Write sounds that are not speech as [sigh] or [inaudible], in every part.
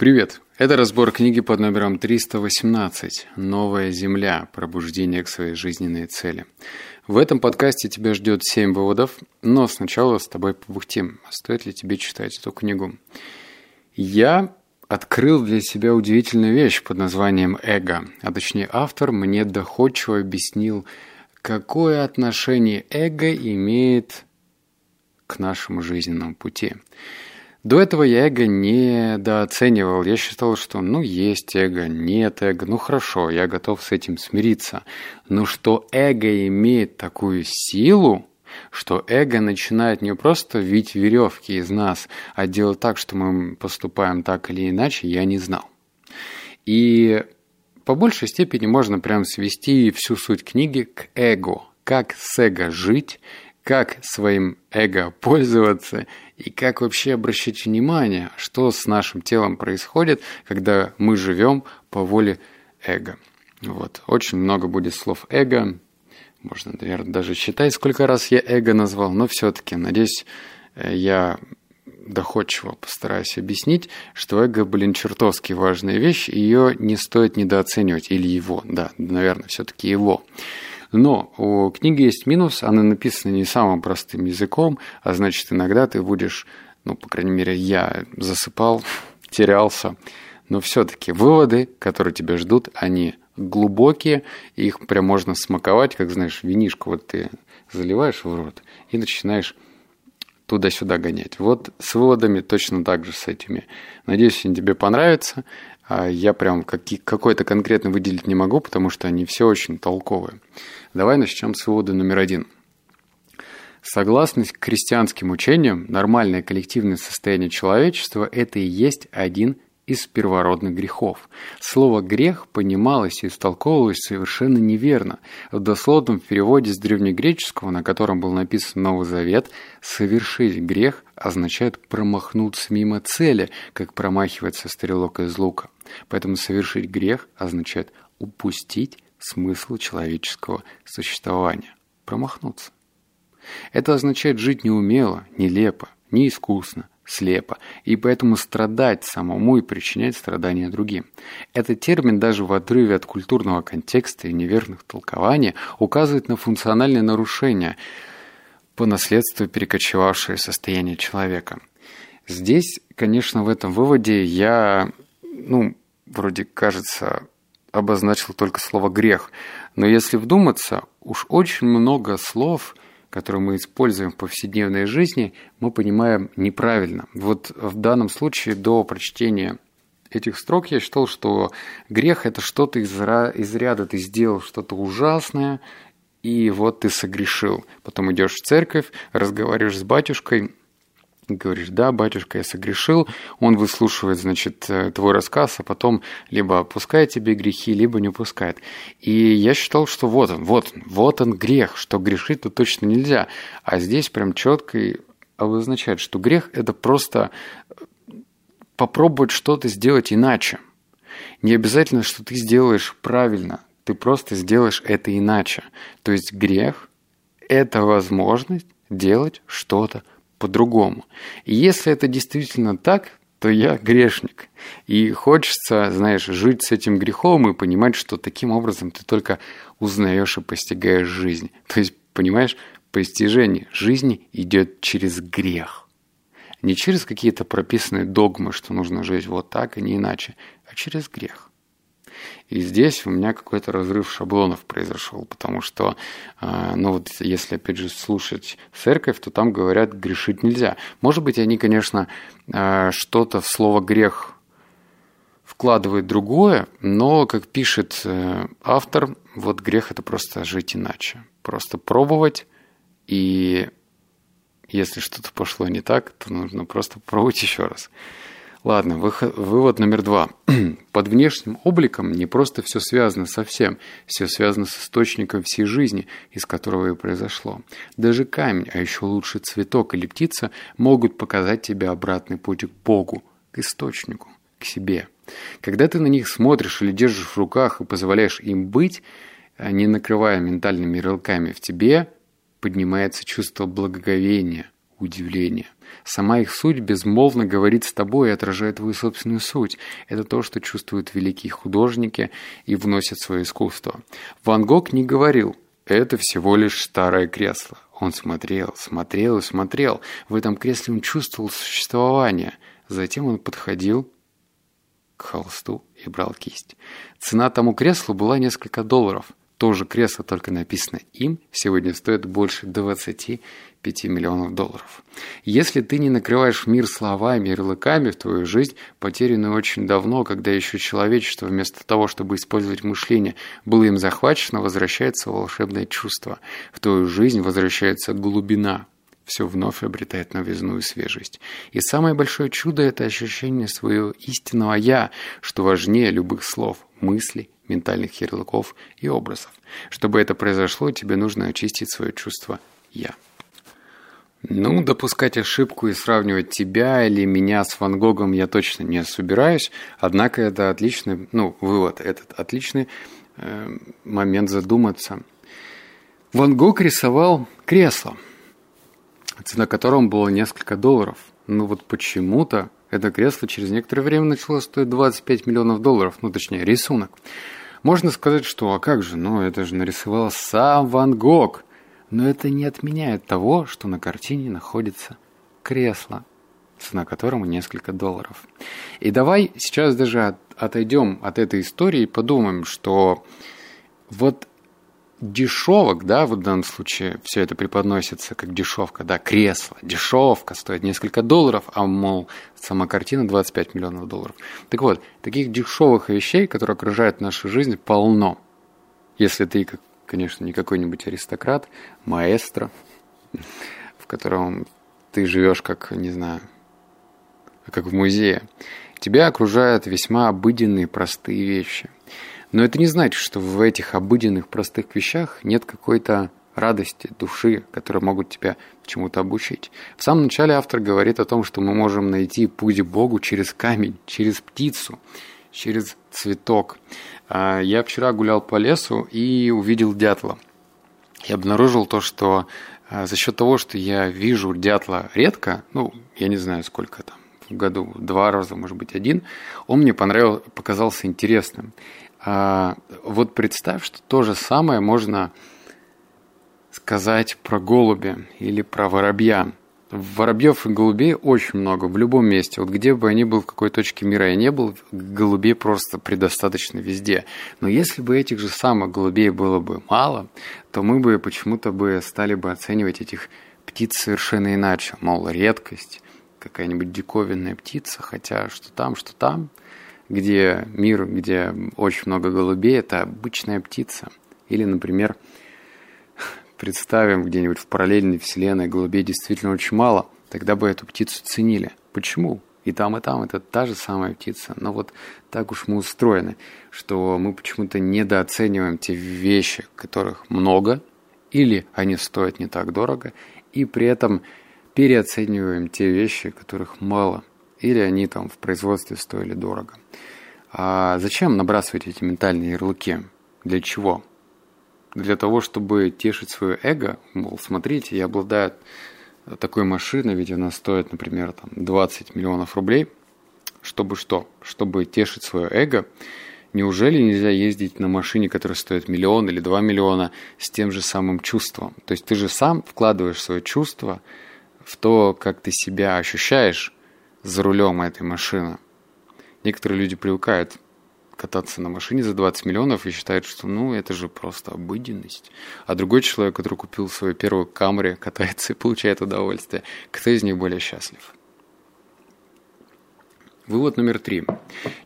Привет! Это разбор книги под номером 318 «Новая Земля. Пробуждение к своей жизненной цели». В этом подкасте тебя ждет 7 выводов, но сначала с тобой побухтим. Стоит ли тебе читать эту книгу? Я открыл для себя удивительную вещь под названием «эго», а точнее автор мне доходчиво объяснил, какое отношение эго имеет к нашему жизненному пути. До этого я эго недооценивал. Я считал, что ну есть эго, нет эго, ну хорошо, я готов с этим смириться. Но что эго имеет такую силу, что эго начинает не просто вить веревки из нас, а делать так, что мы поступаем так или иначе, я не знал. И по большей степени можно прям свести всю суть книги к эго. Как с эго жить, как своим эго пользоваться и как вообще обращать внимание, что с нашим телом происходит, когда мы живем по воле эго. Вот. Очень много будет слов эго. Можно, наверное, даже считать, сколько раз я эго назвал, но все-таки, надеюсь, э, я доходчиво постараюсь объяснить, что эго, блин, чертовски важная вещь, ее не стоит недооценивать, или его, да, наверное, все-таки его. Но у книги есть минус, она написана не самым простым языком, а значит, иногда ты будешь, ну, по крайней мере, я засыпал, [laughs] терялся. Но все-таки выводы, которые тебя ждут, они глубокие, их прям можно смаковать, как, знаешь, винишку вот ты заливаешь в рот и начинаешь туда-сюда гонять. Вот с выводами точно так же с этими. Надеюсь, они тебе понравятся. А я прям какой-то конкретно выделить не могу, потому что они все очень толковые. Давай начнем с вывода номер один. Согласно крестьянским учениям, нормальное коллективное состояние человечества – это и есть один из первородных грехов. Слово «грех» понималось и истолковывалось совершенно неверно. В дословном переводе с древнегреческого, на котором был написан Новый Завет, «совершить грех» означает промахнуться мимо цели, как промахивается стрелок из лука. Поэтому совершить грех означает упустить смысл человеческого существования, промахнуться. Это означает жить неумело, нелепо, неискусно, слепо, и поэтому страдать самому и причинять страдания другим. Этот термин даже в отрыве от культурного контекста и неверных толкований указывает на функциональные нарушения, по наследству перекочевавшее состояние человека. Здесь, конечно, в этом выводе я, ну, вроде кажется, обозначил только слово «грех». Но если вдуматься, уж очень много слов, которые мы используем в повседневной жизни, мы понимаем неправильно. Вот в данном случае до прочтения этих строк я считал, что грех – это что-то из, из ряда ты сделал что-то ужасное, и вот ты согрешил. Потом идешь в церковь, разговариваешь с батюшкой, говоришь, да, батюшка, я согрешил, он выслушивает, значит, э, твой рассказ, а потом либо опускает тебе грехи, либо не упускает. И я считал, что вот он, вот он, вот он грех, что грешить тут точно нельзя. А здесь прям четко обозначает, что грех – это просто э, попробовать что-то сделать иначе. Не обязательно, что ты сделаешь правильно, ты просто сделаешь это иначе. То есть грех – это возможность делать что-то по-другому. И если это действительно так, то я грешник. И хочется, знаешь, жить с этим грехом и понимать, что таким образом ты только узнаешь и постигаешь жизнь. То есть, понимаешь, постижение жизни идет через грех. Не через какие-то прописанные догмы, что нужно жить вот так и не иначе, а через грех. И здесь у меня какой-то разрыв шаблонов произошел, потому что, а, ну вот если опять же слушать церковь, то там говорят, грешить нельзя. Может быть, они, конечно, а, что-то в слово грех вкладывают другое, но, как пишет э, автор, вот грех это просто жить иначе. Просто пробовать, и если что-то пошло не так, то нужно просто пробовать еще раз. Ладно, вывод номер два. [clears throat] Под внешним обликом не просто все связано со всем, все связано с источником всей жизни, из которого и произошло. Даже камень, а еще лучше цветок или птица могут показать тебе обратный путь к Богу, к источнику, к себе. Когда ты на них смотришь или держишь в руках и позволяешь им быть, а не накрывая ментальными ярлыками в тебе, поднимается чувство благоговения, удивление. Сама их суть безмолвно говорит с тобой и отражает твою собственную суть. Это то, что чувствуют великие художники и вносят свое искусство. Ван Гог не говорил «это всего лишь старое кресло». Он смотрел, смотрел и смотрел. В этом кресле он чувствовал существование. Затем он подходил к холсту и брал кисть. Цена тому креслу была несколько долларов. То же кресло, только написано им, сегодня стоит больше 25 миллионов долларов. Если ты не накрываешь мир словами и ярлыками в твою жизнь, потерянную очень давно, когда еще человечество вместо того, чтобы использовать мышление, было им захвачено, возвращается волшебное чувство. В твою жизнь возвращается глубина, все вновь обретает новизну и свежесть. И самое большое чудо – это ощущение своего истинного «я», что важнее любых слов, мыслей, ментальных ярлыков и образов. Чтобы это произошло, тебе нужно очистить свое чувство «я». Ну, допускать ошибку и сравнивать тебя или меня с Ван Гогом я точно не собираюсь, однако это отличный, ну, вывод, этот отличный э, момент задуматься. Ван Гог рисовал кресло, цена которого была несколько долларов. Ну вот почему-то это кресло через некоторое время начало стоить 25 миллионов долларов, ну точнее рисунок. Можно сказать, что а как же, ну это же нарисовал сам Ван Гог. Но это не отменяет того, что на картине находится кресло, цена которому несколько долларов. И давай сейчас даже отойдем от этой истории и подумаем, что вот дешевок, да, в данном случае все это преподносится как дешевка, да, кресло, дешевка стоит несколько долларов, а, мол, сама картина 25 миллионов долларов. Так вот, таких дешевых вещей, которые окружают нашу жизнь, полно. Если ты, конечно, не какой-нибудь аристократ, маэстро, в котором ты живешь как, не знаю, как в музее, тебя окружают весьма обыденные, простые вещи – но это не значит, что в этих обыденных простых вещах нет какой-то радости, души, которые могут тебя чему-то обучить. В самом начале автор говорит о том, что мы можем найти путь Богу через камень, через птицу, через цветок. А, я вчера гулял по лесу и увидел дятла. Я обнаружил то, что а, за счет того, что я вижу дятла редко, ну, я не знаю, сколько там, в году, два раза, может быть, один, он мне понравился, показался интересным. А, вот представь, что то же самое можно сказать про голубя или про воробья. Воробьев и голубей очень много в любом месте. Вот где бы они был, в какой точке мира я не был, голубей просто предостаточно везде. Но если бы этих же самых голубей было бы мало, то мы бы почему-то бы стали бы оценивать этих птиц совершенно иначе. Мол, редкость, какая-нибудь диковинная птица, хотя что там, что там – где мир, где очень много голубей, это обычная птица. Или, например, представим где-нибудь в параллельной вселенной голубей действительно очень мало, тогда бы эту птицу ценили. Почему? И там, и там это та же самая птица. Но вот так уж мы устроены, что мы почему-то недооцениваем те вещи, которых много, или они стоят не так дорого, и при этом переоцениваем те вещи, которых мало или они там в производстве стоили дорого. А зачем набрасывать эти ментальные ярлыки? Для чего? Для того, чтобы тешить свое эго, мол, смотрите, я обладаю такой машиной, ведь она стоит, например, там 20 миллионов рублей. Чтобы что? Чтобы тешить свое эго, Неужели нельзя ездить на машине, которая стоит миллион или два миллиона, с тем же самым чувством? То есть ты же сам вкладываешь свое чувство в то, как ты себя ощущаешь, за рулем этой машины. Некоторые люди привыкают кататься на машине за 20 миллионов и считают, что ну это же просто обыденность. А другой человек, который купил свою первую Камри, катается и получает удовольствие. Кто из них более счастлив? Вывод номер три.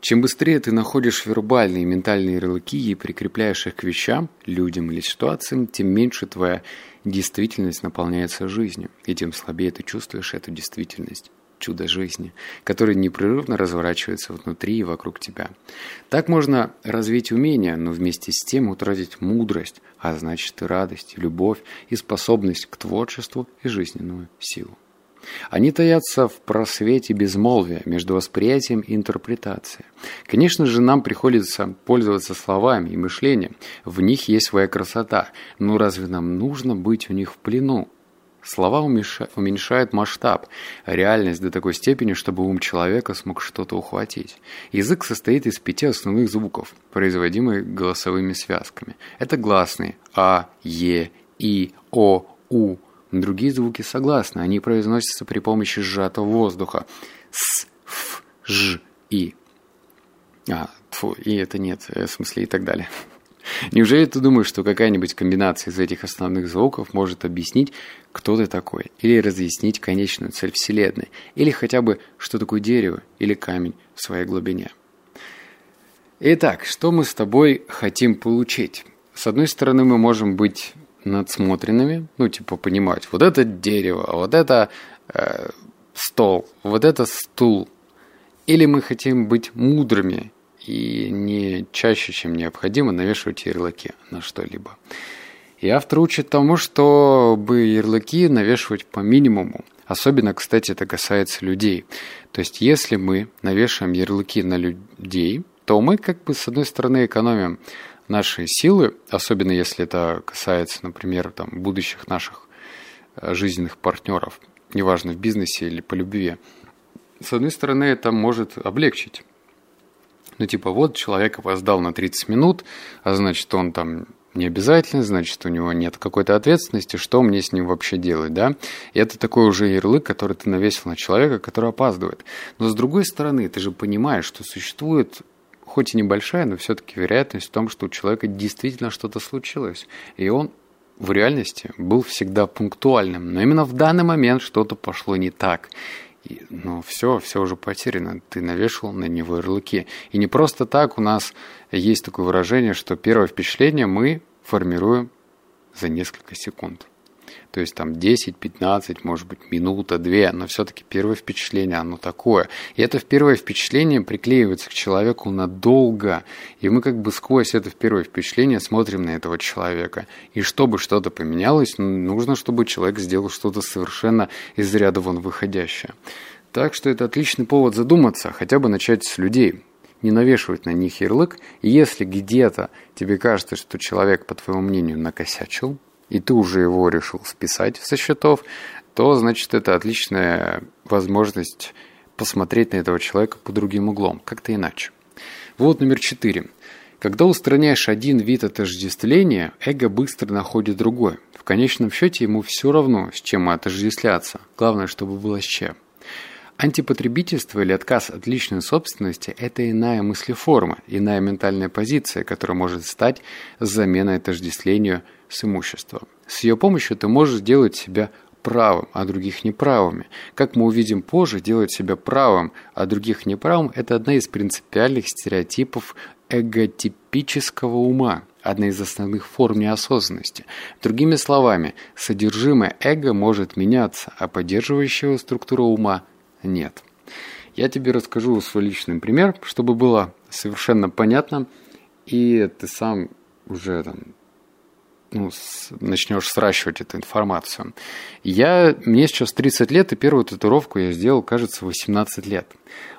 Чем быстрее ты находишь вербальные и ментальные ярлыки и прикрепляешь их к вещам, людям или ситуациям, тем меньше твоя действительность наполняется жизнью, и тем слабее ты чувствуешь эту действительность чудо жизни, который непрерывно разворачивается внутри и вокруг тебя. Так можно развить умения, но вместе с тем утратить мудрость, а значит и радость, и любовь, и способность к творчеству и жизненную силу. Они таятся в просвете безмолвия между восприятием и интерпретацией. Конечно же, нам приходится пользоваться словами и мышлением. В них есть своя красота. Но разве нам нужно быть у них в плену? Слова уменьшают масштаб, реальность до такой степени, чтобы ум человека смог что-то ухватить. Язык состоит из пяти основных звуков, производимых голосовыми связками. Это гласные А, Е, И, О, У. Другие звуки согласны, они произносятся при помощи сжатого воздуха. С, Ф, Ж, И. А, фу, И это нет, э, в смысле и так далее. Неужели ты думаешь, что какая-нибудь комбинация из этих основных звуков может объяснить, кто ты такой, или разъяснить конечную цель Вселенной, или хотя бы, что такое дерево или камень в своей глубине? Итак, что мы с тобой хотим получить? С одной стороны, мы можем быть надсмотренными, ну, типа понимать, вот это дерево, вот это э, стол, вот это стул. Или мы хотим быть мудрыми и не чаще, чем необходимо, навешивать ярлыки на что-либо. И автор учит тому, чтобы ярлыки навешивать по минимуму. Особенно, кстати, это касается людей. То есть, если мы навешиваем ярлыки на людей, то мы как бы с одной стороны экономим наши силы, особенно если это касается, например, там, будущих наших э, жизненных партнеров, неважно в бизнесе или по любви. С одной стороны, это может облегчить ну, типа, вот человек опоздал на 30 минут, а значит, он там не обязательно, значит, у него нет какой-то ответственности, что мне с ним вообще делать, да? И это такой уже ярлык, который ты навесил на человека, который опаздывает. Но с другой стороны, ты же понимаешь, что существует хоть и небольшая, но все-таки вероятность в том, что у человека действительно что-то случилось. И он в реальности был всегда пунктуальным. Но именно в данный момент что-то пошло не так. Ну, все, все уже потеряно. Ты навешал на него ярлыки. И не просто так у нас есть такое выражение, что первое впечатление мы формируем за несколько секунд. То есть там 10, 15, может быть, минута, две, но все-таки первое впечатление, оно такое. И это первое впечатление приклеивается к человеку надолго. И мы как бы сквозь это первое впечатление смотрим на этого человека. И чтобы что-то поменялось, ну, нужно, чтобы человек сделал что-то совершенно из ряда вон выходящее. Так что это отличный повод задуматься, хотя бы начать с людей не навешивать на них ярлык. И если где-то тебе кажется, что человек, по твоему мнению, накосячил, и ты уже его решил списать со счетов, то, значит, это отличная возможность посмотреть на этого человека по другим углом, как-то иначе. Вот номер четыре. Когда устраняешь один вид отождествления, эго быстро находит другой. В конечном счете ему все равно, с чем отождествляться. Главное, чтобы было с чем. Антипотребительство или отказ от личной собственности – это иная мыслеформа, иная ментальная позиция, которая может стать заменой отождествлению с имуществом. С ее помощью ты можешь сделать себя правым, а других неправыми. Как мы увидим позже, делать себя правым, а других неправым – это одна из принципиальных стереотипов эготипического ума, одна из основных форм неосознанности. Другими словами, содержимое эго может меняться, а поддерживающая структура ума – нет. Я тебе расскажу свой личный пример, чтобы было совершенно понятно, и ты сам уже там, ну, с, начнешь сращивать эту информацию. Я, мне сейчас 30 лет, и первую татуировку я сделал, кажется, 18 лет.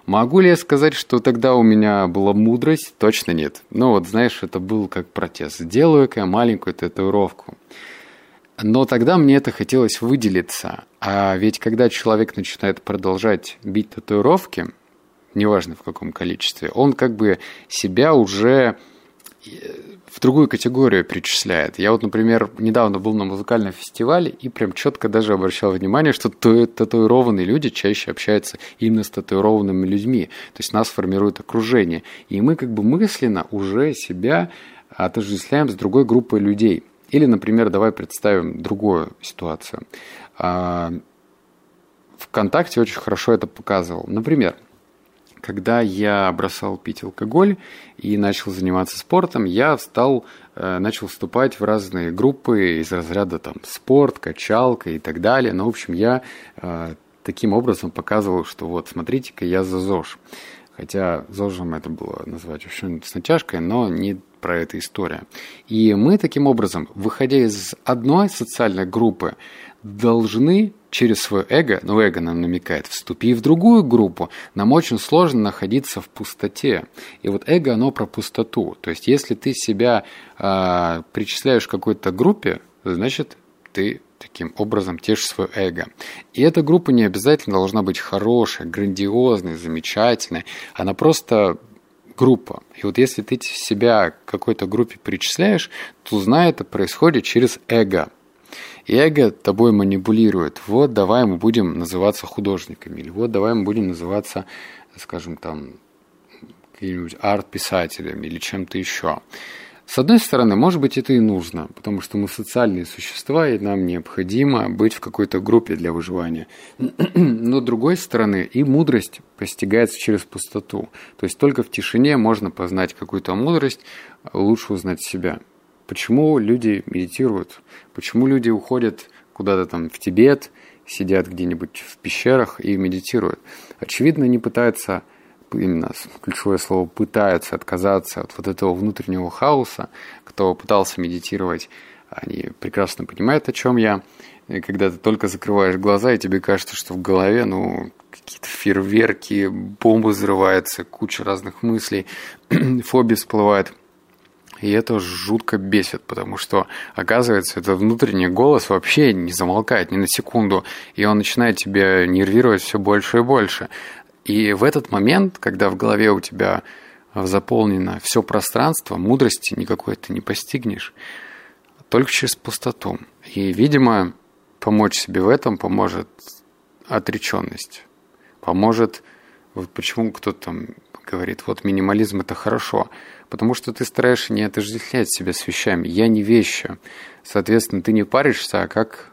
Могу ли я сказать, что тогда у меня была мудрость? Точно нет. Ну вот, знаешь, это был как протест. Сделаю-ка я маленькую татуировку. Но тогда мне это хотелось выделиться. А ведь когда человек начинает продолжать бить татуировки, неважно в каком количестве, он как бы себя уже э, в другую категорию причисляет. Я вот, например, недавно был на музыкальном фестивале и прям четко даже обращал внимание, что татуированные люди чаще общаются именно с татуированными людьми. То есть нас формирует окружение. И мы как бы мысленно уже себя отождествляем с другой группой людей – или, например, давай представим другую ситуацию. А, ВКонтакте очень хорошо это показывал. Например, когда я бросал пить алкоголь и начал заниматься спортом, я стал, э, начал вступать в разные группы из разряда там спорт, качалка и так далее. Ну, в общем, я э, таким образом показывал, что вот, смотрите-ка, я за ЗОЖ. Хотя ЗОЖем это было назвать вообще с натяжкой, но не про эту историю. И мы таким образом, выходя из одной социальной группы, должны через свое эго, ну эго нам намекает, вступив в другую группу, нам очень сложно находиться в пустоте. И вот эго, оно про пустоту. То есть, если ты себя э, причисляешь к какой-то группе, значит, ты таким образом тешишь свое эго. И эта группа не обязательно должна быть хорошая, грандиозной, замечательной. Она просто группа. И вот если ты себя к какой-то группе причисляешь, то знай, это происходит через эго. И эго тобой манипулирует. Вот давай мы будем называться художниками. Или вот давай мы будем называться, скажем, там, какими-нибудь арт-писателями или чем-то еще. С одной стороны, может быть, это и нужно, потому что мы социальные существа, и нам необходимо быть в какой-то группе для выживания. [clears throat] Но с другой стороны, и мудрость постигается через пустоту. То есть только в тишине можно познать какую-то мудрость, лучше узнать себя. Почему люди медитируют? Почему люди уходят куда-то там в Тибет, сидят где-нибудь в пещерах и медитируют? Очевидно, не пытаются именно ключевое слово пытаются отказаться от вот этого внутреннего хаоса. Кто пытался медитировать, они прекрасно понимают, о чем я. И когда ты только закрываешь глаза, и тебе кажется, что в голове, ну, какие-то фейерверки, бомбы взрываются, куча разных мыслей, [clears throat] фобии всплывает. И это жутко бесит, потому что, оказывается, этот внутренний голос вообще не замолкает ни на секунду, и он начинает тебя нервировать все больше и больше. И в этот момент, когда в голове у тебя заполнено все пространство, мудрости никакой ты не постигнешь, только через пустоту. И, видимо, помочь себе в этом поможет отреченность. Поможет, вот почему кто-то там говорит, вот минимализм это хорошо, потому что ты стараешься не отождествлять себя с вещами. Я не вещи. Соответственно, ты не паришься, а как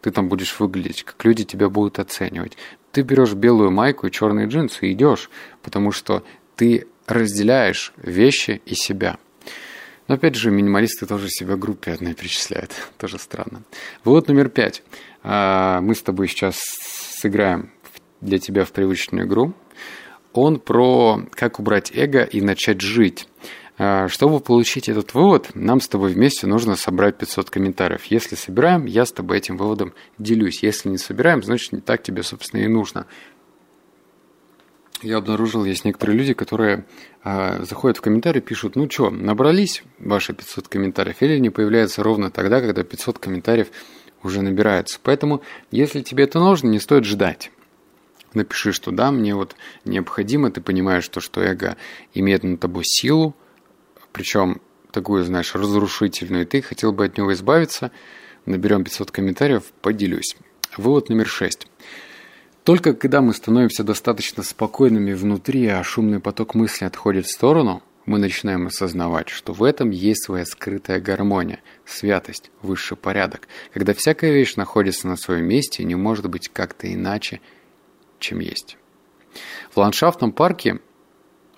ты там будешь выглядеть, как люди тебя будут оценивать. Ты берешь белую майку и черные джинсы и идешь, потому что ты разделяешь вещи и себя. Но опять же, минималисты тоже себя группе одной причисляют. [laughs] тоже странно. Вывод номер пять. А, мы с тобой сейчас сыграем для тебя в привычную игру. Он про как убрать эго и начать жить. А, чтобы получить этот вывод, нам с тобой вместе нужно собрать 500 комментариев. Если собираем, я с тобой этим выводом делюсь. Если не собираем, значит не так тебе, собственно, и нужно. Я обнаружил, есть некоторые люди, которые э, заходят в комментарии, пишут, ну что, набрались ваши 500 комментариев, или они появляются ровно тогда, когда 500 комментариев уже набираются. Поэтому, если тебе это нужно, не стоит ждать. Напиши, что да, мне вот необходимо, ты понимаешь, то, что эго имеет над тобой силу, причем такую, знаешь, разрушительную, и ты хотел бы от него избавиться, наберем 500 комментариев, поделюсь. Вывод номер 6. Только когда мы становимся достаточно спокойными внутри, а шумный поток мысли отходит в сторону, мы начинаем осознавать, что в этом есть своя скрытая гармония, святость, высший порядок, когда всякая вещь находится на своем месте и не может быть как-то иначе, чем есть. В ландшафтном парке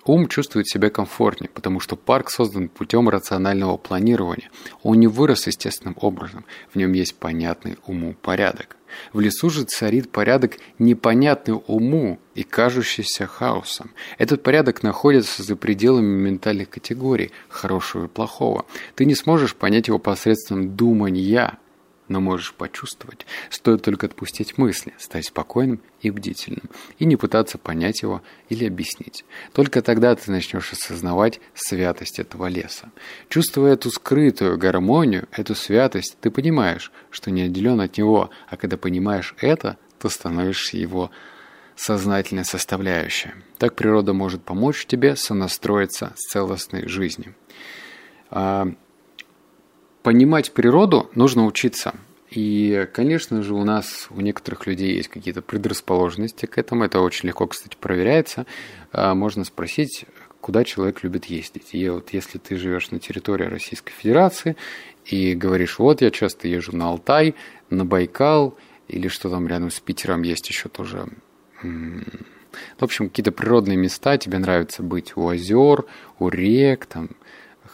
Ум чувствует себя комфортнее, потому что парк создан путем рационального планирования. Он не вырос естественным образом. В нем есть понятный уму порядок. В лесу же царит порядок непонятный уму и кажущийся хаосом. Этот порядок находится за пределами ментальных категорий хорошего и плохого. Ты не сможешь понять его посредством думания, но можешь почувствовать. Стоит только отпустить мысли, стать спокойным и бдительным, и не пытаться понять его или объяснить. Только тогда ты начнешь осознавать святость этого леса. Чувствуя эту скрытую гармонию, эту святость, ты понимаешь, что не отделен от него, а когда понимаешь это, то становишься его сознательной составляющей. Так природа может помочь тебе сонастроиться с целостной жизнью. Понимать природу нужно учиться. И, конечно же, у нас, у некоторых людей есть какие-то предрасположенности к этому. Это очень легко, кстати, проверяется. А, можно спросить, куда человек любит ездить. И вот если ты живешь на территории Российской Федерации и говоришь, вот я часто езжу на Алтай, на Байкал, или что там рядом с Питером есть еще тоже в общем, какие-то природные места, тебе нравится быть у озер, у рек, там,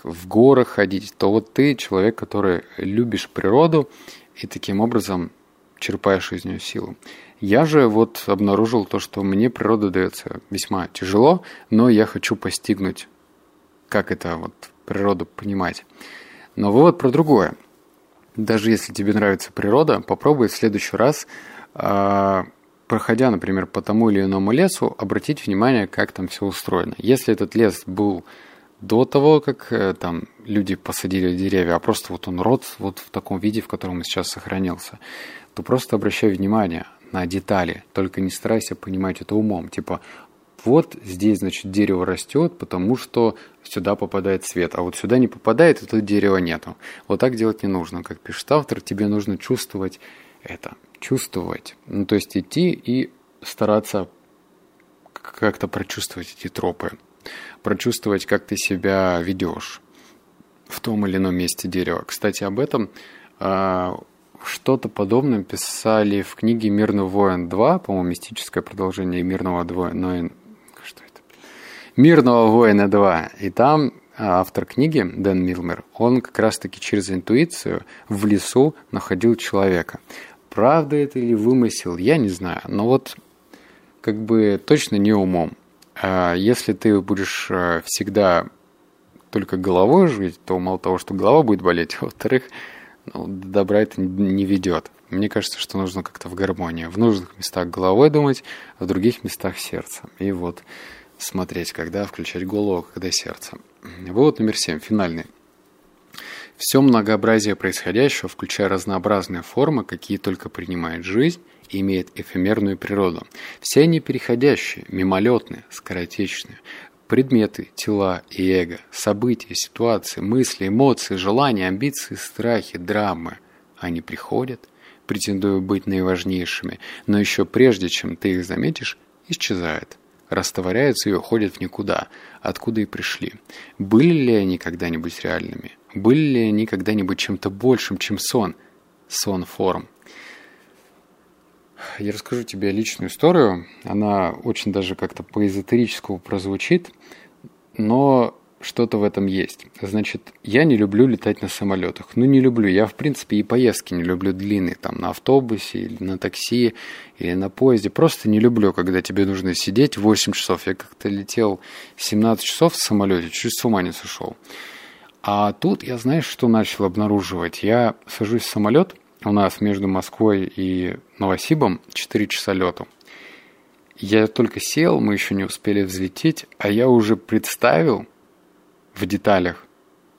в горах ходить, то вот ты человек, который любишь природу и таким образом черпаешь из нее силу. Я же вот обнаружил то, что мне природа дается весьма тяжело, но я хочу постигнуть, как это вот природу понимать. Но вывод про другое. Даже если тебе нравится природа, попробуй в следующий раз, э, проходя, например, по тому или иному лесу, обратить внимание, как там все устроено. Если этот лес был до того, как э, там люди посадили деревья, а просто вот он рот вот в таком виде, в котором он сейчас сохранился, то просто обращай внимание на детали, только не старайся понимать это умом. Типа, вот здесь, значит, дерево растет, потому что сюда попадает свет, а вот сюда не попадает, и тут дерева нету. Вот так делать не нужно. Как пишет автор, тебе нужно чувствовать это, чувствовать. Ну, то есть идти и стараться как-то прочувствовать эти тропы, прочувствовать, как ты себя ведешь в том или ином месте дерева. Кстати, об этом а, что-то подобное писали в книге «Мирный воин 2», по-моему, мистическое продолжение «Мирного воина». Что это? «Мирного воина 2». И там автор книги, Дэн Милмер, он как раз-таки через интуицию в лесу находил человека. Правда это или вымысел, я не знаю. Но вот как бы точно не умом. А если ты будешь э, всегда только головой жить, то мало того, что голова будет болеть, [laughs] во-вторых, ну, до добра это не ведет. Мне кажется, что нужно как-то в гармонии. В нужных местах головой думать, в других местах сердцем. И вот смотреть, когда включать голову, когда сердце. Вывод номер семь, финальный. Все многообразие происходящего, включая разнообразные формы, какие только принимает жизнь, имеет эфемерную природу. Все они переходящие, мимолетные, скоротечные. Предметы, тела и эго, события, ситуации, мысли, эмоции, желания, амбиции, страхи, драмы. Они приходят, претендуя быть наиважнейшими, но еще прежде, чем ты их заметишь, исчезают, растворяются и уходят в никуда, откуда и пришли. Были ли они когда-нибудь реальными? Были ли они когда-нибудь чем-то большим, чем сон? Сон форм. Я расскажу тебе личную историю. Она очень даже как-то по-эзотерическому прозвучит, но что-то в этом есть. Значит, я не люблю летать на самолетах. Ну, не люблю. Я, в принципе, и поездки не люблю длинные. Там на автобусе, или на такси, или на поезде. Просто не люблю, когда тебе нужно сидеть 8 часов. Я как-то летел 17 часов в самолете, чуть с ума не сошел. А тут я, знаешь, что начал обнаруживать? Я сажусь в самолет – у нас между Москвой и Новосибом 4 часа лету. Я только сел, мы еще не успели взлететь, а я уже представил в деталях,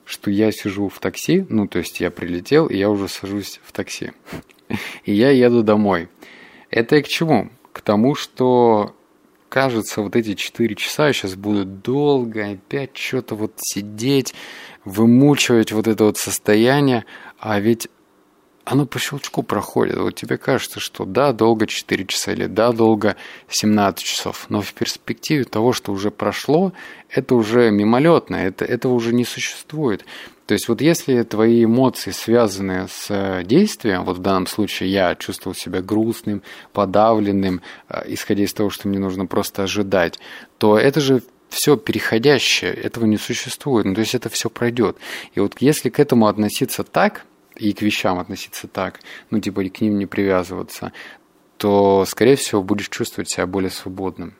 что я сижу в такси, ну, то есть я прилетел, и я уже сажусь в такси. [laughs] И я еду домой. Это и к чему? К тому, что кажется, вот эти 4 часа сейчас буду долго опять что-то вот сидеть, вымучивать вот это вот состояние, а ведь оно по щелчку проходит. Вот тебе кажется, что да, долго 4 часа или да, долго 17 часов. Но в перспективе того, что уже прошло, это уже мимолетно, это, этого уже не существует. То есть вот если твои эмоции связаны с действием, вот в данном случае я чувствовал себя грустным, подавленным, э, исходя из того, что мне нужно просто ожидать, то это же все переходящее, этого не существует. Ну, то есть это все пройдет. И вот если к этому относиться так, и к вещам относиться так, ну, типа, и к ним не привязываться, то, скорее всего, будешь чувствовать себя более свободным,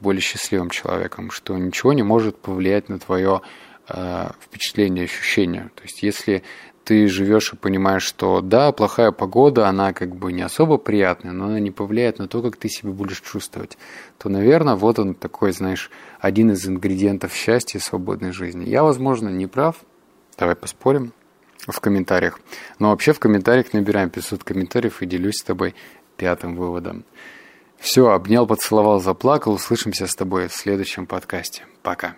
более счастливым человеком, что ничего не может повлиять на твое э, впечатление, ощущение. То есть, если ты живешь и понимаешь, что да, плохая погода, она как бы не особо приятная, но она не повлияет на то, как ты себя будешь чувствовать, то, наверное, вот он такой, знаешь, один из ингредиентов счастья и свободной жизни. Я, возможно, не прав. Давай поспорим в комментариях. Но вообще в комментариях набираем 500 комментариев и делюсь с тобой пятым выводом. Все, обнял, поцеловал, заплакал. Услышимся с тобой в следующем подкасте. Пока.